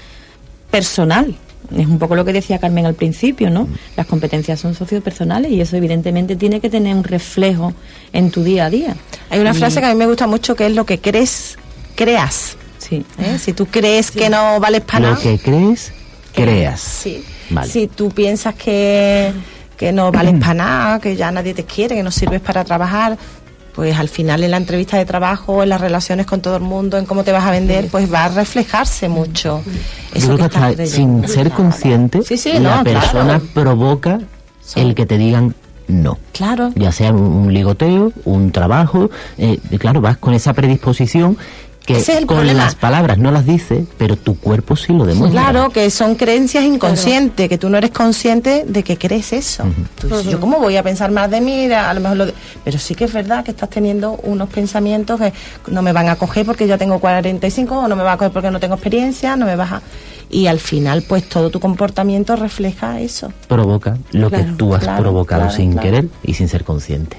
personal es un poco lo que decía Carmen al principio, ¿no? Las competencias son sociopersonales y eso evidentemente tiene que tener un reflejo en tu día a día. Hay una frase que a mí me gusta mucho que es lo que crees, creas. Sí. ¿Eh? Si tú crees que no vales para nada. Lo que crees, creas. Sí. Si tú piensas que, que no vales para nada, que ya nadie te quiere, que no sirves para trabajar, pues al final en la entrevista de trabajo, en las relaciones con todo el mundo, en cómo te vas a vender, pues va a reflejarse mucho. Eso que sin ser consciente, la persona provoca el que te digan no. Claro. Ya sea un, ligoteo, un trabajo, eh, claro, vas con esa predisposición que con las palabras no las dice, pero tu cuerpo sí lo demuestra. Claro, que son creencias inconscientes, que tú no eres consciente de que crees eso. Yo cómo voy a pensar más de mí, a lo mejor lo pero sí que es verdad que estás teniendo unos pensamientos que no me van a coger porque ya tengo 45 o no me va a coger porque no tengo experiencia, no me vas a y al final pues todo tu comportamiento refleja eso. Provoca lo que tú has provocado sin querer y sin ser consciente.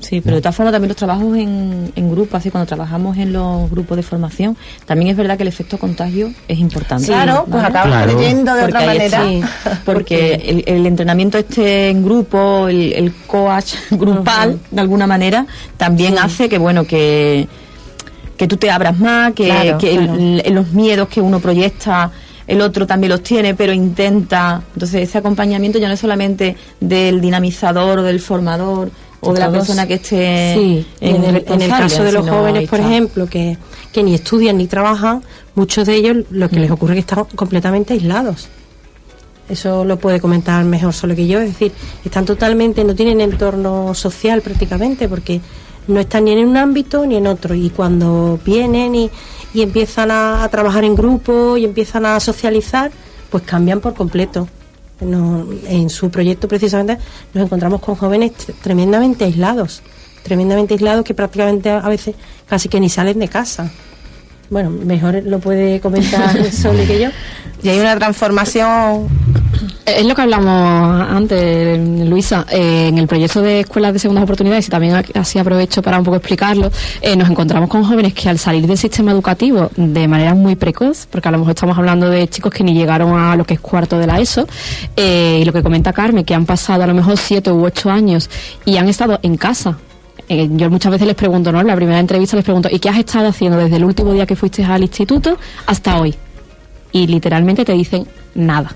Sí, pero de todas formas también los trabajos en, en grupo, así cuando trabajamos en los grupos de formación, también es verdad que el efecto contagio es importante. claro, pues acabas leyendo de otra manera. (laughs) porque el, entrenamiento este en grupo, el, coach (laughs) grupal, de alguna manera, también hace que, bueno, que que tú te abras más, que, que los miedos que uno proyecta el otro también los tiene, pero intenta. Entonces, ese acompañamiento ya no es solamente del dinamizador o del formador o de la persona que esté. Sí, en, el, caso de los jóvenes, por ejemplo, que, que ni estudian ni trabajan, muchos de ellos lo que les mm. ocurre es que están completamente aislados. Eso lo puede comentar mejor solo que yo, es decir, están totalmente, no tienen entorno social prácticamente, porque no están ni en un ámbito ni en otro. Y cuando vienen y, y empiezan a, trabajar en grupo y empiezan a socializar, pues cambian por completo. en su proyecto precisamente nos encontramos con jóvenes tremendamente aislados, tremendamente aislados que prácticamente a veces casi que ni salen de casa. Bueno, mejor lo puede comentar (laughs) Sole que yo. Y hay una transformación es lo que hablamos antes, Luisa, eh, en el proyecto de escuelas de segundas oportunidades, y también así aprovecho para un poco explicarlo, eh, nos encontramos con jóvenes que al salir del sistema educativo de manera muy precoz, porque a lo mejor estamos hablando de chicos que ni llegaron a lo que es cuarto de la ESO, eh, y lo que comenta Carmen, que han pasado a lo mejor siete u ocho años y han estado en casa yo muchas veces les pregunto, ¿no? En la primera entrevista les pregunto, ¿y qué has estado haciendo desde el último día que fuiste al instituto hasta hoy? Y literalmente te dicen nada.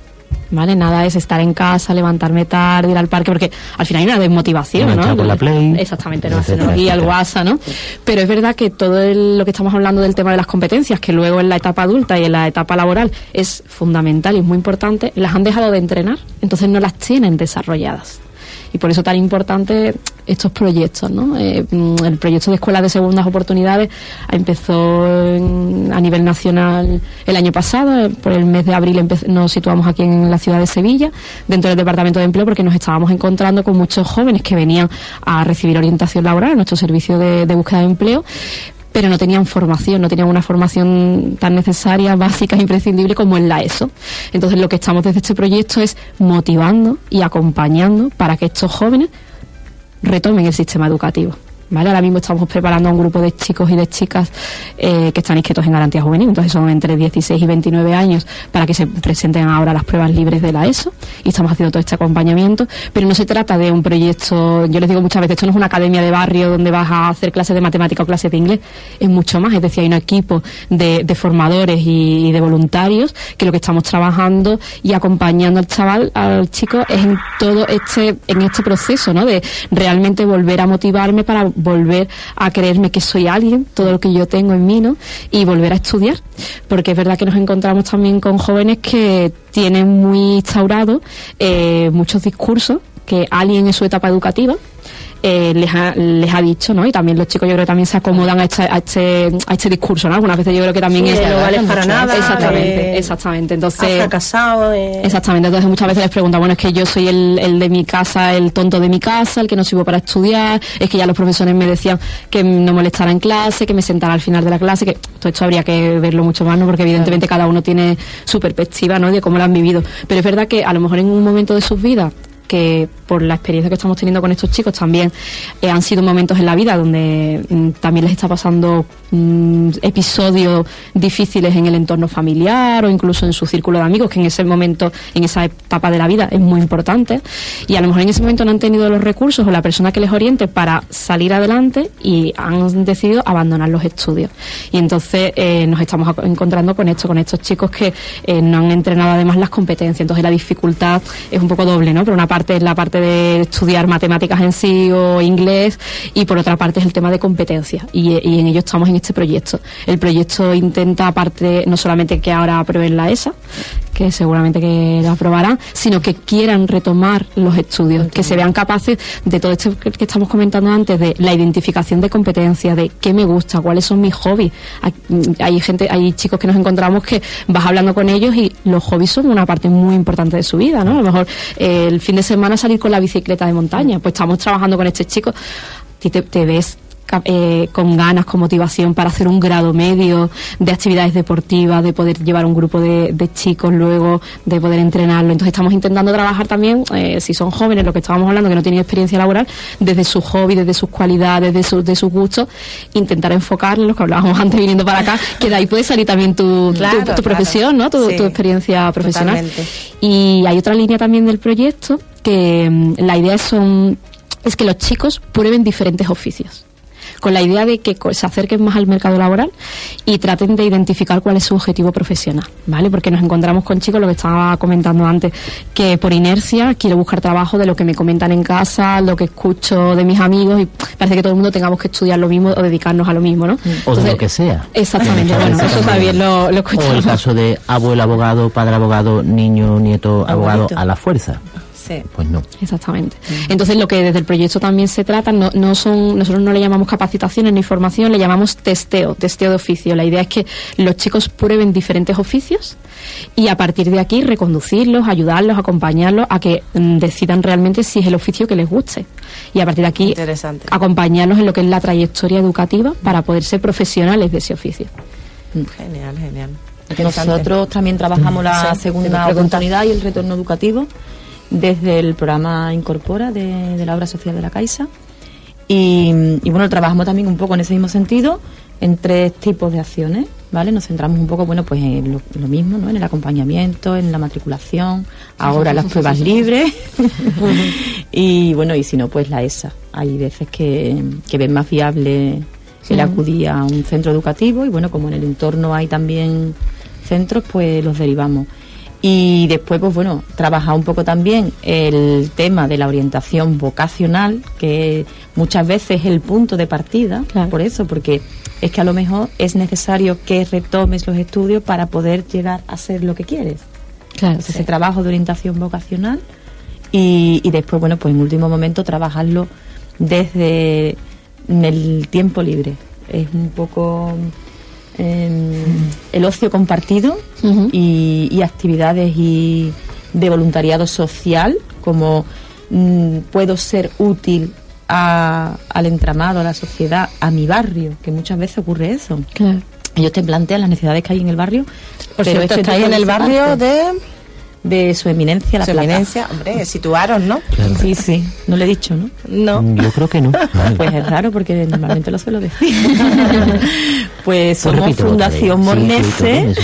¿vale? Nada es estar en casa, levantarme tarde, ir al parque, porque al final hay una desmotivación, ¿no? la Play, Exactamente, no, y el WhatsApp, ¿no? Pero es verdad que todo lo que estamos hablando del tema de las competencias, que luego en la etapa adulta y en la etapa laboral es fundamental y es muy importante, las han dejado de entrenar, entonces no las tienen desarrolladas y por eso tan importante estos proyectos. ¿no? Eh, mm, el proyecto de escuelas de segundas oportunidades empezó a nivel nacional el año pasado, eh, por el mes de abril nos situamos aquí en la ciudad de Sevilla, dentro del Departamento de Empleo, porque nos estábamos encontrando con muchos jóvenes que venían a recibir orientación laboral en nuestro servicio de búsqueda de empleo, pero no tenían formación, no tenían una formación tan necesaria, básica, imprescindible como en la ESO. Entonces lo que estamos desde este proyecto es motivando y acompañando para que estos jóvenes retomen el sistema educativo. ¿Vale? Ahora mismo estamos preparando a un grupo de chicos y de chicas eh, que están inscritos en garantía juvenil, entonces son entre 16 y 29 años para que se presenten ahora las pruebas libres de la ESO. Y estamos haciendo todo este acompañamiento, pero no se trata de un proyecto, yo les digo muchas veces, esto no es una academia de barrio donde vas a hacer clases de matemática o clases de inglés, es mucho más, es decir, hay un equipo de, formadores y, de voluntarios que lo que estamos trabajando y acompañando al chaval, al chico, es en todo este, en este proceso, ¿no? De realmente volver a motivarme para volver a creerme que soy alguien, todo lo que yo tengo en mí, ¿no? Y volver a estudiar, porque es verdad que nos encontramos también con jóvenes que tienen muy instaurados eh, muchos discursos, que alguien en su etapa educativa eh, les, ha, les ha dicho, ¿no? Y también los chicos yo creo que también se acomodan a este, a este, a este discurso, ¿no? Algunas veces yo creo que también es... No vale para nada. Exactamente, exactamente. Entonces... fracasado. Eh. Exactamente, entonces muchas veces les preguntan, bueno, es que yo soy el, el de mi casa, el tonto de mi casa, el que no sirvo para estudiar, es que ya los profesores me decían que no molestara en clase, que me sentara al final de la clase, que todo esto habría que verlo mucho más, ¿no? Porque evidentemente cada uno tiene su perspectiva, ¿no? De cómo lo han vivido. Pero es verdad que a lo mejor en un momento de sus vidas que por la experiencia que estamos teniendo con estos chicos también eh, han sido momentos en la vida donde mm, también les está pasando mm, episodios difíciles en el entorno familiar o incluso en su círculo de amigos, que en ese momento, en esa etapa de la vida es muy importante. Y a lo mejor en ese momento no han tenido los recursos o la persona que les oriente para salir adelante y han decidido abandonar los estudios. Y entonces eh, nos estamos encontrando con esto, con estos chicos que eh, no han entrenado además las competencias. Entonces la dificultad es un poco doble, ¿no? Por una parte es la parte de estudiar matemáticas en sí o inglés y por otra parte es el tema de competencia y, en ello estamos en este proyecto. El proyecto intenta aparte no solamente que ahora aprueben la ESA, que seguramente que la aprobarán, sino que quieran retomar los estudios, que se vean capaces de todo esto que estamos comentando antes, de la identificación de competencias, de qué me gusta, cuáles son mis hobbies. Hay, gente, hay chicos que nos encontramos que vas hablando con ellos y los hobbies son una parte muy importante de su vida, ¿no? A lo mejor eh, el fin de semana salir con la bicicleta de montaña, pues estamos trabajando con este chico, te, te ves eh, con ganas, con motivación para hacer un grado medio de actividades deportivas, de poder llevar un grupo de, chicos luego, de poder entrenarlo. Entonces estamos intentando trabajar también, eh, si son jóvenes, lo que estábamos hablando, que no tienen experiencia laboral, desde sus hobbies, desde sus cualidades, desde sus, de sus gustos, intentar enfocar lo que hablábamos (laughs) antes viniendo para acá, que de ahí puede salir también tu, tu, profesión, ¿no? Tu, experiencia profesional. Y hay otra línea también del proyecto que mm, la idea son, es que los chicos prueben diferentes oficios con la idea de que se acerquen más al mercado laboral y traten de identificar cuál es su objetivo profesional, ¿vale? Porque nos encontramos con chicos, lo que estaba comentando antes, que por inercia quiero buscar trabajo de lo que me comentan en casa, lo que escucho de mis amigos y parece que todo el mundo tengamos que estudiar lo mismo o dedicarnos a lo mismo, ¿no? o de lo que sea. Exactamente, bueno, eso también lo, lo O el caso de abuelo abogado, padre abogado, niño, nieto abogado a la fuerza. Pues no. Exactamente. Entonces, lo que desde el proyecto también se trata, no, no son, nosotros no le llamamos capacitaciones ni formación, le llamamos testeo, testeo de oficio. La idea es que los chicos prueben diferentes oficios y a partir de aquí reconducirlos, ayudarlos, acompañarlos a que mm, decidan realmente si es el oficio que les guste. Y a partir de aquí acompañarlos en lo que es la trayectoria educativa para poder ser profesionales de ese oficio. Genial, genial. Nosotros también trabajamos la segunda oportunidad y el retorno educativo desde el programa Incorpora de, la obra social de la Caixa. Y, bueno, trabajamos también un poco en ese mismo sentido, en tres tipos de acciones, ¿vale? Nos centramos un poco, bueno, pues en lo, mismo, ¿no? En el acompañamiento, en la matriculación, ahora las pruebas libres (laughs) y bueno, y si no, pues la ESA. Hay veces que, que ven más viable el acudir a un centro educativo y bueno, como en el entorno hay también centros, pues los derivamos. Y después, pues bueno, trabajar un poco también el tema de la orientación vocacional, que muchas veces es el punto de partida, por eso, porque es que a lo mejor es necesario que retomes los estudios para poder llegar a ser lo que quieres. Claro, ese trabajo de orientación vocacional y, y después, bueno, pues en último momento trabajarlo desde el tiempo libre. Es un poco el ocio compartido y, actividades y de voluntariado social, como mm, puedo ser útil al entramado, a la sociedad, a mi barrio, que muchas veces ocurre eso. Ellos te plantean las necesidades que hay en el barrio. Por pero cierto, estáis en el barrio de de su eminencia, la su eminencia, hombre, situaron, ¿no? Sí, sí, no le he dicho, ¿no? No. Mm, yo creo que no. Pues es raro porque normalmente lo suelo decir. (laughs) pues, pues somos Fundación Mornese.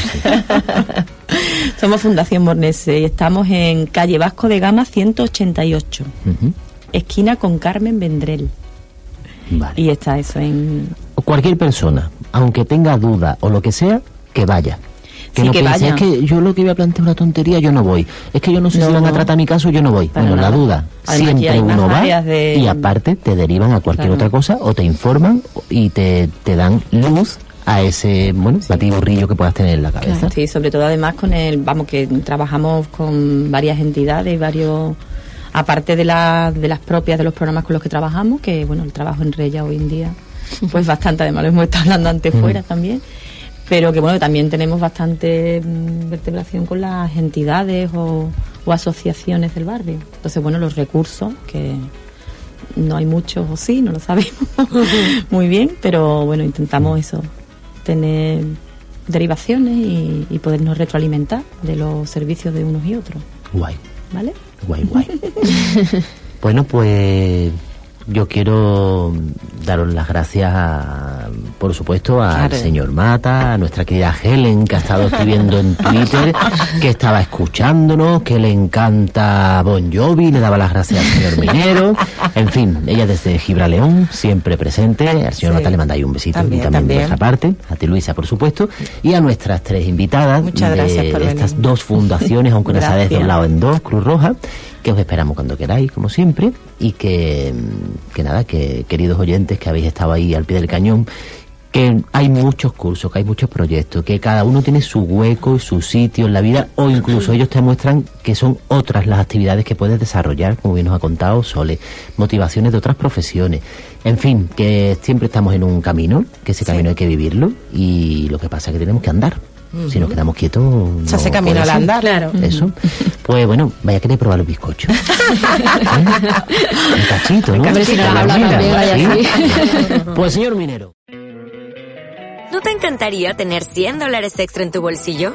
(laughs) somos Fundación Mornese y estamos en calle Vasco de Gama 188, esquina con Carmen Vendrell. Vale. Y está eso en... Cualquier persona, aunque tenga duda o lo que sea, que vaya que no que vaya. es que yo lo que iba a plantear una tontería, yo no voy. Es que yo no sé si van a tratar mi caso, yo no voy. bueno, la duda, siempre uno va y aparte te derivan a cualquier otra cosa o te informan y te, te dan luz a ese bueno batiburrillo que puedas tener en la cabeza. sí, sobre todo además con el, vamos, que trabajamos con varias entidades, varios aparte de, la, de las propias de los programas con los que trabajamos, que bueno, el trabajo en Reya hoy en día, pues (laughs) bastante, además lo hemos estado hablando antes fuera también, pero que bueno, también tenemos bastante mm, vertebración con las entidades o, o asociaciones del barrio. Entonces, bueno, los recursos, que no hay muchos o sí, no lo sabemos (laughs) muy bien, pero bueno, intentamos eso, tener derivaciones y, y podernos retroalimentar de los servicios de unos y otros. Guay. ¿Vale? Guay, guay. (laughs) bueno, pues yo quiero daros las gracias, por supuesto, al señor Mata, a nuestra querida Helen, que ha estado escribiendo en Twitter, (laughs) que estaba escuchándonos, que le encanta Bon Jovi, le daba las gracias al señor (laughs) Minero. En fin, ella desde Gibraleón, siempre presente. Al señor Mata le manda ahí un besito y también, de nuestra parte. A ti, Luisa, por supuesto. Y a nuestras tres invitadas Muchas gracias por estas dos fundaciones, aunque nos ha desdoblado en dos, Cruz Roja que os esperamos cuando queráis, como siempre, y que, que nada, que queridos oyentes que habéis estado ahí al pie del cañón, que hay muchos cursos, que hay muchos proyectos, que cada uno tiene su hueco y su sitio en la vida, o incluso ellos te muestran que son otras las actividades que puedes desarrollar, como bien nos ha contado Sole, motivaciones de otras profesiones. En fin, que siempre estamos en un camino, que ese camino hay que vivirlo, y lo que pasa es que tenemos que andar. Si nos quedamos quietos. Se hace camino al andar. Claro. Eso. Pues bueno, vaya a querer probar los bizcochos. (laughs) Un cachito, ¿no? Si. Pues señor minero. ¿No te encantaría tener 100 dólares extra en tu bolsillo?